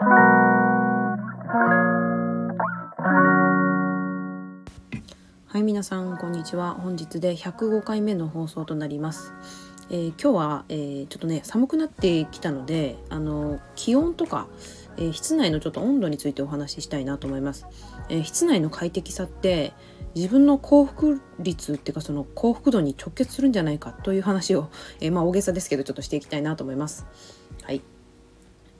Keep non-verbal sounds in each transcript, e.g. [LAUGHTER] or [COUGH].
はい皆さんこんにちは。本日で105回目の放送となります、えー、今日は、えー、ちょっとね寒くなってきたのであの気温とか、えー、室内のちょっと温度についてお話ししたいなと思います、え室内の快適さって自分の幸福率っていうかその幸福度に直結するんじゃないかという話を、えまあ大げさですけどちょっとしていきたいなと思います。はい。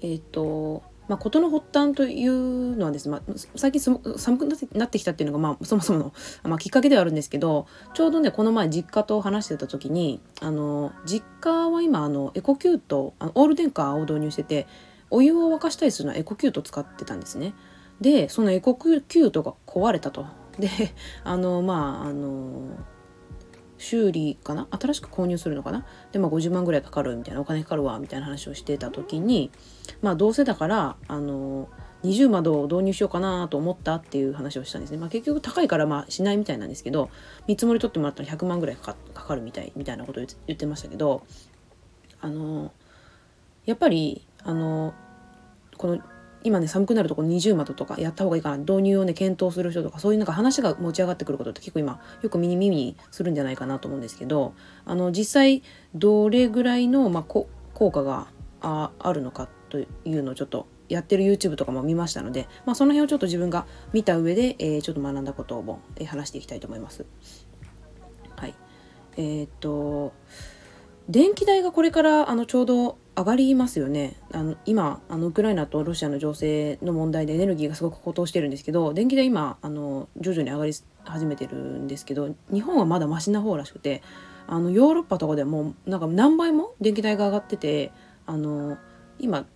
えっ、とまあ、事の発端というのはですね、まあ、最近寒くなってきたっていうのが、まあ、そもそもの、まあ、きっかけではあるんですけどちょうどねこの前実家と話してた時にあの実家は今あのエコキュートあのオール電化を導入しててお湯を沸かしたりするのはエコキュート使ってたんですね。でそのエコキュートが壊れたと。であのまああの修理かな？新しく購入するのかな？で、まあ、50万ぐらいかかるみたいなお金かかるわみたいな話をしてた時にまあどうせだからあの二重窓を導入しようかなと思ったっていう話をしたんですね。まあ、結局高いからまあしないみたいなんですけど見積もり取ってもらったら100万ぐらいかかるみたいみたいなことを言ってましたけどあのやっぱりあのこの今ね寒くなるとこの二重窓とかやった方がいいかな導入をね検討する人とかそういうなんか話が持ち上がってくることって結構今よく耳にするんじゃないかなと思うんですけどあの実際どれぐらいの、まあ、効果がああるのかというのをちょっとやってる YouTube とかも見ましたので、まあ、その辺をちょっと自分が見た上で、えー、ちょっと学んだことを、え、話していきたいと思います。はい、えー、っと電気代がこれからあのちょうど上がりますよねあの今あのウクライナとロシアの情勢の問題でエネルギーがすごく高騰してるんですけど電気代今あの徐々に上がり始めてるんですけど日本はまだマシな方らしくてあのヨーロッパとかでもなんか何倍も電気代が上がっててあの今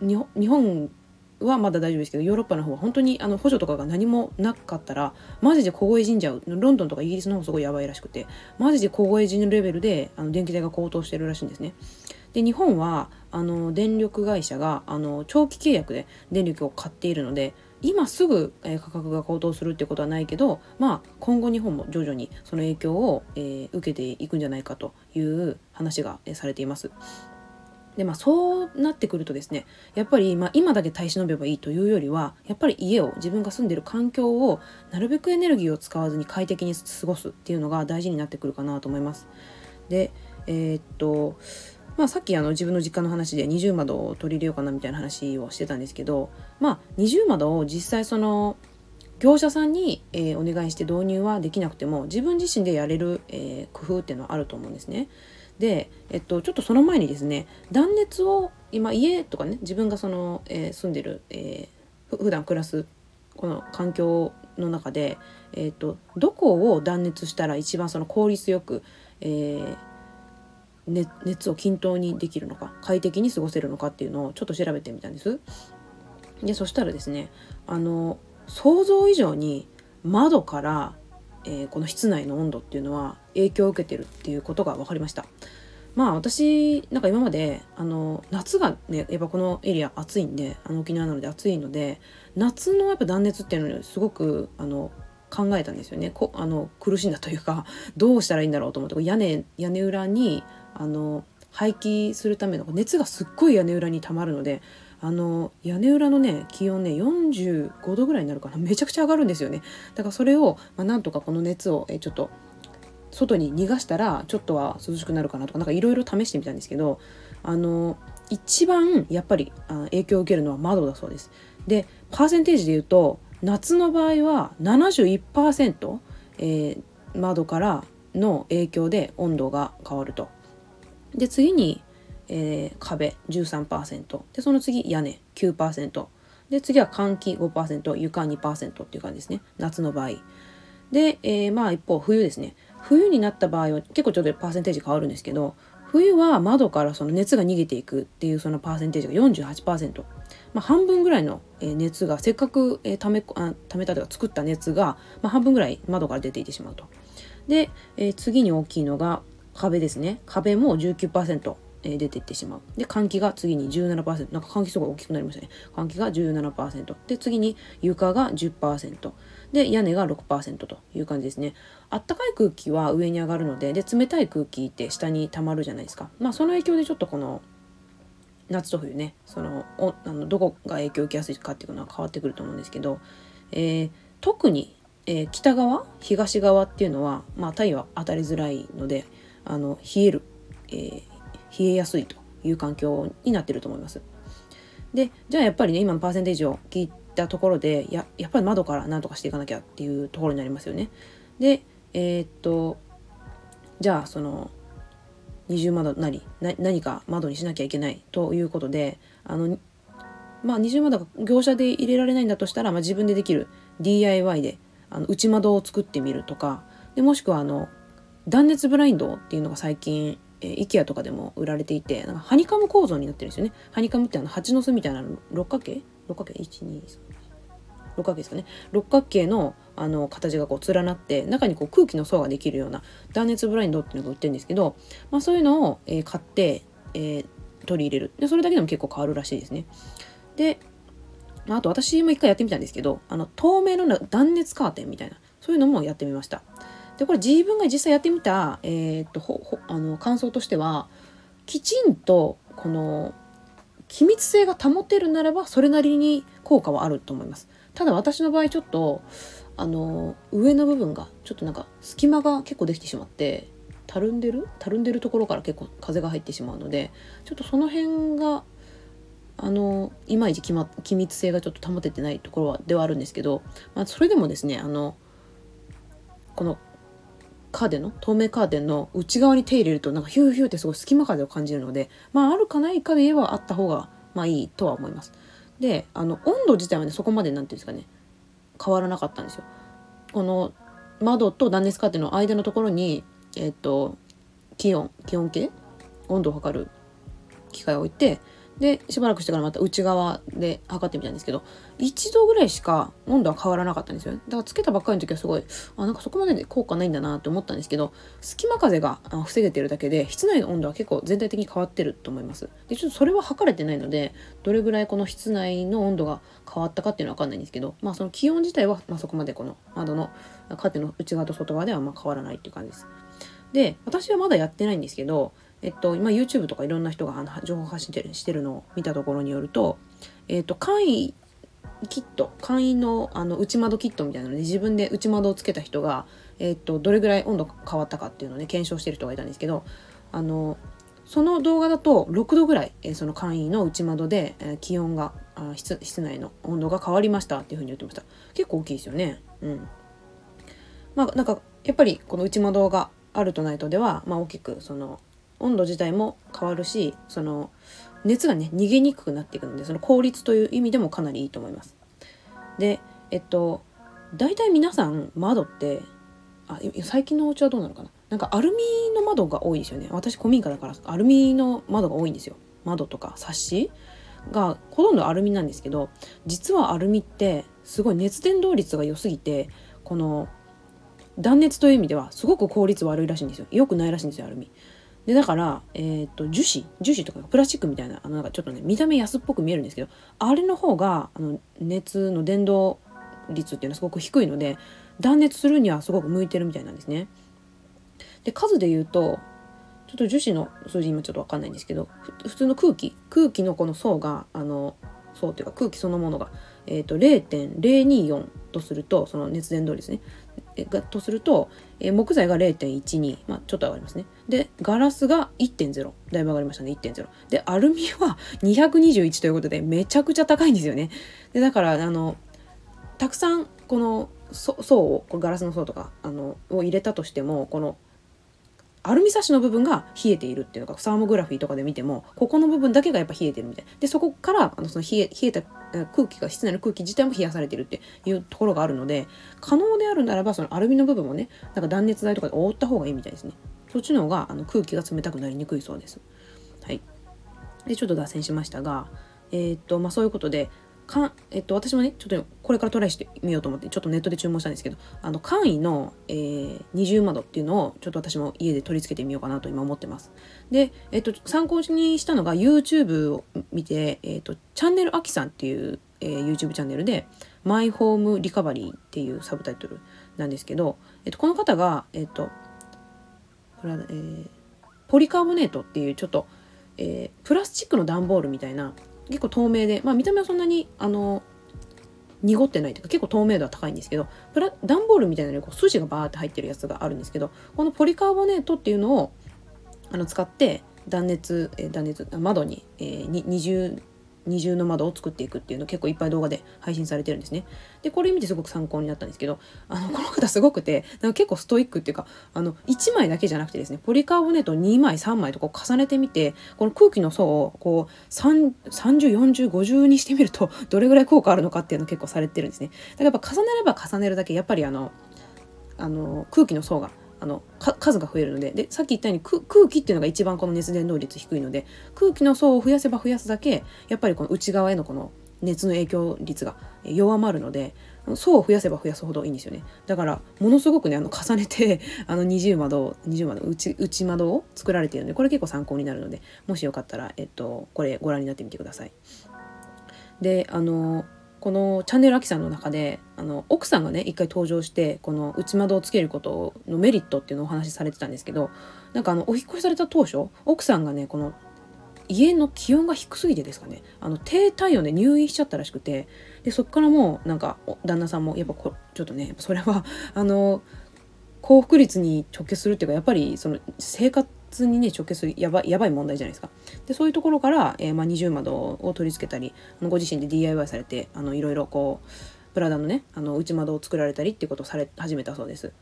日本はまだ大丈夫ですけどヨーロッパの方は本当にあの補助とかが何もなかったらマジで凍え死んじゃうロンドンとかイギリスの方すごいやばいらしくてマジで凍え死ぬレベルであの電気代が高騰してるらしいんですね。で日本はあの電力会社があの長期契約で電力を買っているので今すぐ、価格が高騰するってことはないけど、まあ、今後日本も徐々にその影響を、受けていくんじゃないかという話が、されています。でまあそうなってくるとですねやっぱり、まあ、今だけ耐え忍べばいいというよりはやっぱり家を自分が住んでる環境をなるべくエネルギーを使わずに快適に過ごすっていうのが大事になってくるかなと思います。でえー、っとまあ、さっきあの自分の実家の話で二重窓を取り入れようかなみたいな話をしてたんですけど、まあ、二重窓を実際その業者さんに、え、お願いして導入はできなくても自分自身でやれる、え、工夫っていうのはあると思うんですね。で、えっと、ちょっとその前にですね断熱を今家とかね自分がその、え、住んでる、えー、普段暮らすこの環境の中で、えーと、どこを断熱したら一番その効率よく、えーね、熱を均等にできるのか快適に過ごせるのかっていうのをちょっと調べてみたんです。でそしたらですねあの想像以上に窓からえー、この室内の温度っていうのは影響を受けてるっていうことが分かりました。まあ私なんか今まであの夏がねやっぱこのエリア暑いんであの沖縄なので暑いので夏のやっぱ断熱っていうのにすごくあの考えたんですよね。こあの苦しんだというかどうしたらいいんだろうと思って屋根屋根裏にあの排気するための熱がすっごい屋根裏にたまるのであの屋根裏のね気温ね45度ぐらいになるかな。めちゃくちゃ上がるんですよね。だからそれを、まあ、なんとかこの熱をえちょっと外に逃がしたらちょっとは涼しくなるかなとか何かいろいろ試してみたんですけどあの一番やっぱりあ影響を受けるのは窓だそうです。でパーセンテージで言うと夏の場合は71%、えー、窓からの影響で温度が変わると。で次にえー、壁13%でその次屋根9%で次は換気5%床2%っていう感じですね。夏の場合。で、えー、まあ一方冬ですね。冬になった場合は結構ちょっとパーセンテージ変わるんですけど冬は窓からその熱が逃げていくっていうそのパーセンテージが48%、まあ、半分ぐらいの熱がせっかくためあためたというか作った熱が、まあ、半分ぐらい窓から出ていってしまうと。で、えー、次に大きいのが壁ですね壁も19%え出ていってしまう。で、換気が次に17%。なんか換気すごい大きくなりましたね。換気が17%。で、次に床が10%。で、屋根が6%という感じですね。あったかい空気は上に上がるので、で、冷たい空気って下に溜まるじゃないですか。まあ、その影響でちょっとこの、夏と冬ねそのおあのどこが影響を受けやすいかっていうのは変わってくると思うんですけど、えー、特に、えー、北側東側っていうのは、まあ、太陽は当たりづらいのであの冷える、えー、冷えやすいという環境になってると思います。でじゃあやっぱりね今のパーセンテージを聞いたところでややっぱり窓から何とかしていかなきゃっていうところになりますよね。でえー、っとじゃあその二重窓なり何か窓にしなきゃいけないということであのまあ二重窓が業者で入れられないんだとしたら、まあ、自分でできる DIY であの内窓を作ってみるとかでもしくはあの断熱ブラインドっていうのが最近えー、IKEA とかでも売られていてなんかハニカム構造になってるんですよね。ハニカムってあの蜂の巣みたいな六角形？六角形？123六角形ですかね六角形のあの形がこう連なって中にこう空気の層ができるような断熱ブラインドっていうのが売ってるんですけど、まあ、そういうのを、えー、買って、えー、取り入れるでそれだけでも結構変わるらしいですね。であと私も一回やってみたんですけどあの透明の断熱カーテンみたいなそういうのもやってみました。でこれ自分が実際やってみた、えー、っとあの感想としてはきちんとこの気密性が保てるならばそれなりに効果はあると思います。ただ私の場合ちょっとあの上の部分がちょっとなんか隙間が結構できてしまってたるんでる？たるんでるところから結構風が入ってしまうのでちょっとその辺があのいまいち機密性がちょっと保ててないところはではあるんですけど、まあ、それでもですねあのこのカーテンの？透明カーテンの内側に手入れるとなんかヒューヒューってすごい隙間風を感じるのでまああるかないかで言えばあった方がまあいいとは思います。であの温度自体はねそこまで何て言うんですかね変わらなかったんですよ。この窓と断熱カーテンの間のところにえっ、と気温気温計？温度を測る機械を置いてでしばらくしてからまた内側で測ってみたんですけど1度ぐらいしか温度は変わらなかったんですよだからつけたばっかりの時はすごいあなんかそこまで効果ないんだなって思ったんですけど隙間風が防げてるだけで室内の温度は結構全体的に変わってると思います。でちょっとそれは測れてないのでどれぐらいこの室内の温度が変わったかっていうのは分かんないんですけどまあその気温自体は、ま、そこまでこの窓のカーテンの内側と外側ではま変わらないっていう感じです。で私はまだやってないんですけどえっと、今 YouTube とかいろんな人が情報発信してるしてるのを見たところによると、えっと、簡易キット簡易のあの内窓キットみたいなので自分で内窓をつけた人が、えっと、どれぐらい温度が変わったかっていうのをね検証してる人がいたんですけどあのその動画だと6度ぐらい、え、その簡易の内窓で、え、気温があ室室内の温度が変わりましたっていうふうに言ってました。結構大きいですよね。うん。まあなんかやっぱりこの内窓があるとないとでは、まあ、大きくその温度自体も変わるしその熱がね逃げにくくなっていくのでその効率という意味でもかなりいいと思います。でえっと大体皆さん窓ってあ最近のお家はどうなのかな？なんかアルミの窓が多いですよね。私古民家だからアルミの窓が多いんですよ。窓とかサッシがほとんどアルミなんですけど実はアルミってすごい熱伝導率が良すぎてこの断熱という意味ではすごく効率悪いらしいんですよ。良くないらしいんですよアルミ。でだから、えーと、樹脂樹脂とかプラスチックみたいなあのなんかちょっとね見た目安っぽく見えるんですけどあれの方があの熱の伝導率っていうのはすごく低いので断熱するにはすごく向いてるみたいなんですね。で数で言うとちょっと樹脂の数字今ちょっと分かんないんですけど普通の空気空気のこの層があの層っていうか空気そのものが、えーと、0.024とするとその熱伝導率ねとすると、え、木材が0.12、まあ、ちょっと上がりますね。で、ガラスが1.0。だいぶ上がりましたね、1.0。で、アルミは [LAUGHS] 221ということで、めちゃくちゃ高いんですよね。で、だから、あの、たくさん、この層を、ガラスの層とか、あの、を入れたとしても、この、アルミサッシの部分が冷えているっていうのがサーモグラフィーとかで見てもここの部分だけがやっぱ冷えてるみたいでそこからあのその冷え冷えた空気が室内の空気自体も冷やされてるっていうところがあるので可能であるならばそのアルミの部分もねなんか断熱材とかで覆った方がいいみたいですね。そっちの方があの空気が冷たくなりにくいそうです。はい。でちょっと脱線しましたがえー、っとまあそういうことでかえっと、私もねちょっとこれからトライしてみようと思ってちょっとネットで注文したんですけどあの簡易の、えー、二重窓っていうのをちょっと私も家で取り付けてみようかなと今思ってます。で、えっと、参考にしたのが YouTube を見て、えっと、チャンネルあきさんっていう、えー、YouTube チャンネルで「マイホームリカバリー」っていうサブタイトルなんですけど、えっと、この方が、えっとこれはえー、ポリカーボネートっていうちょっとえー、プラスチックの段ボールみたいな結構透明で、まあ、見た目はそんなにあの濁ってないというか結構透明度は高いんですけどプラ段ボールみたいなのにこう筋がバーって入ってるやつがあるんですけどこのポリカーボネートっていうのをあの使って断熱、え、断熱窓に、えー、二重二重の窓を作っていくっていうの結構いっぱい動画で配信されてるんですね。でこれ見てすごく参考になったんですけどあのこの方すごくてなんか結構ストイックっていうかあの1枚だけじゃなくてですねポリカーボネート2枚3枚とこう重ねてみてこの空気の層をこう304050にしてみるとどれぐらい効果あるのかっていうの結構されてるんですね。だからやっぱ重ねれば重ねるだけやっぱりあのあの空気の層があの数が増えるのででさっき言ったように空気っていうのが一番この熱伝導率低いので空気の層を増やせば増やすだけやっぱりこの内側へのこの熱の影響率が弱まるので層を増やせば増やすほどいいんですよねだからものすごくねあの重ねて [LAUGHS] あの二重窓二重窓内内窓を作られているのでこれ結構参考になるのでもしよかったら、えっと、これご覧になってみてください。であのこのチャンネルアキさんの中であの奥さんがね一回登場してこの内窓をつけることのメリットっていうのをお話しされてたんですけどなんかあのお引越しされた当初奥さんがねこの家の気温が低すぎてですかねあの低体温で入院しちゃったらしくてでそっからもうなんか旦那さんもやっぱこちょっとねそれはあの幸福率に直結するっていうかやっぱりその生活通にね直結するやばやばい問題じゃないですか。でそういうところから、えー、まあ、二重窓を取り付けたりご自身で DIY されてあのいろいろこうプラダのねあの内窓を作られたりっていうことをされ始めたそうです。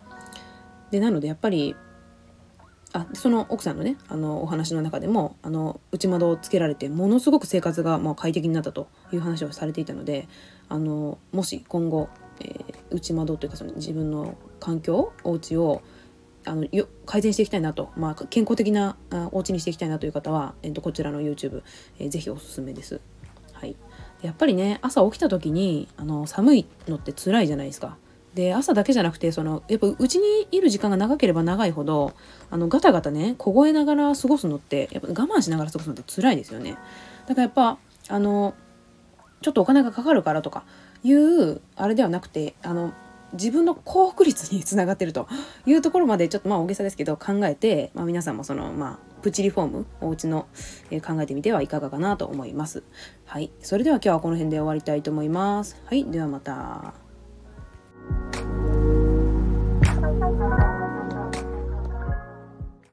でなのでやっぱりあその奥さんのねあのお話の中でもあの内窓をつけられてものすごく生活がまあ快適になったという話をされていたのであのもし今後、えー、内窓というかその自分の環境お家をあのよ改善していきたいなと、まあ、健康的なあお家にしていきたいなという方は、えっと、こちらの YouTube、えー、ぜひおすすめです。はい、やっぱりね朝起きた時にあの寒いのって辛いじゃないですか。で朝だけじゃなくてそのやっぱうちにいる時間が長ければ長いほどあのガタガタね凍えながら過ごすのってやっぱ我慢しながら過ごすのって辛いですよね。だからやっぱあのちょっとお金がかかるからとかいうあれではなくてあの自分の幸福率につながってるというところまでちょっとまあ大げさですけど考えて、まあ、皆さんもそのまあプチリフォームお家の、えー、考えてみてはいかがかなと思います。はい、それでは今日はこの辺で終わりたいと思います。はい、ではまた。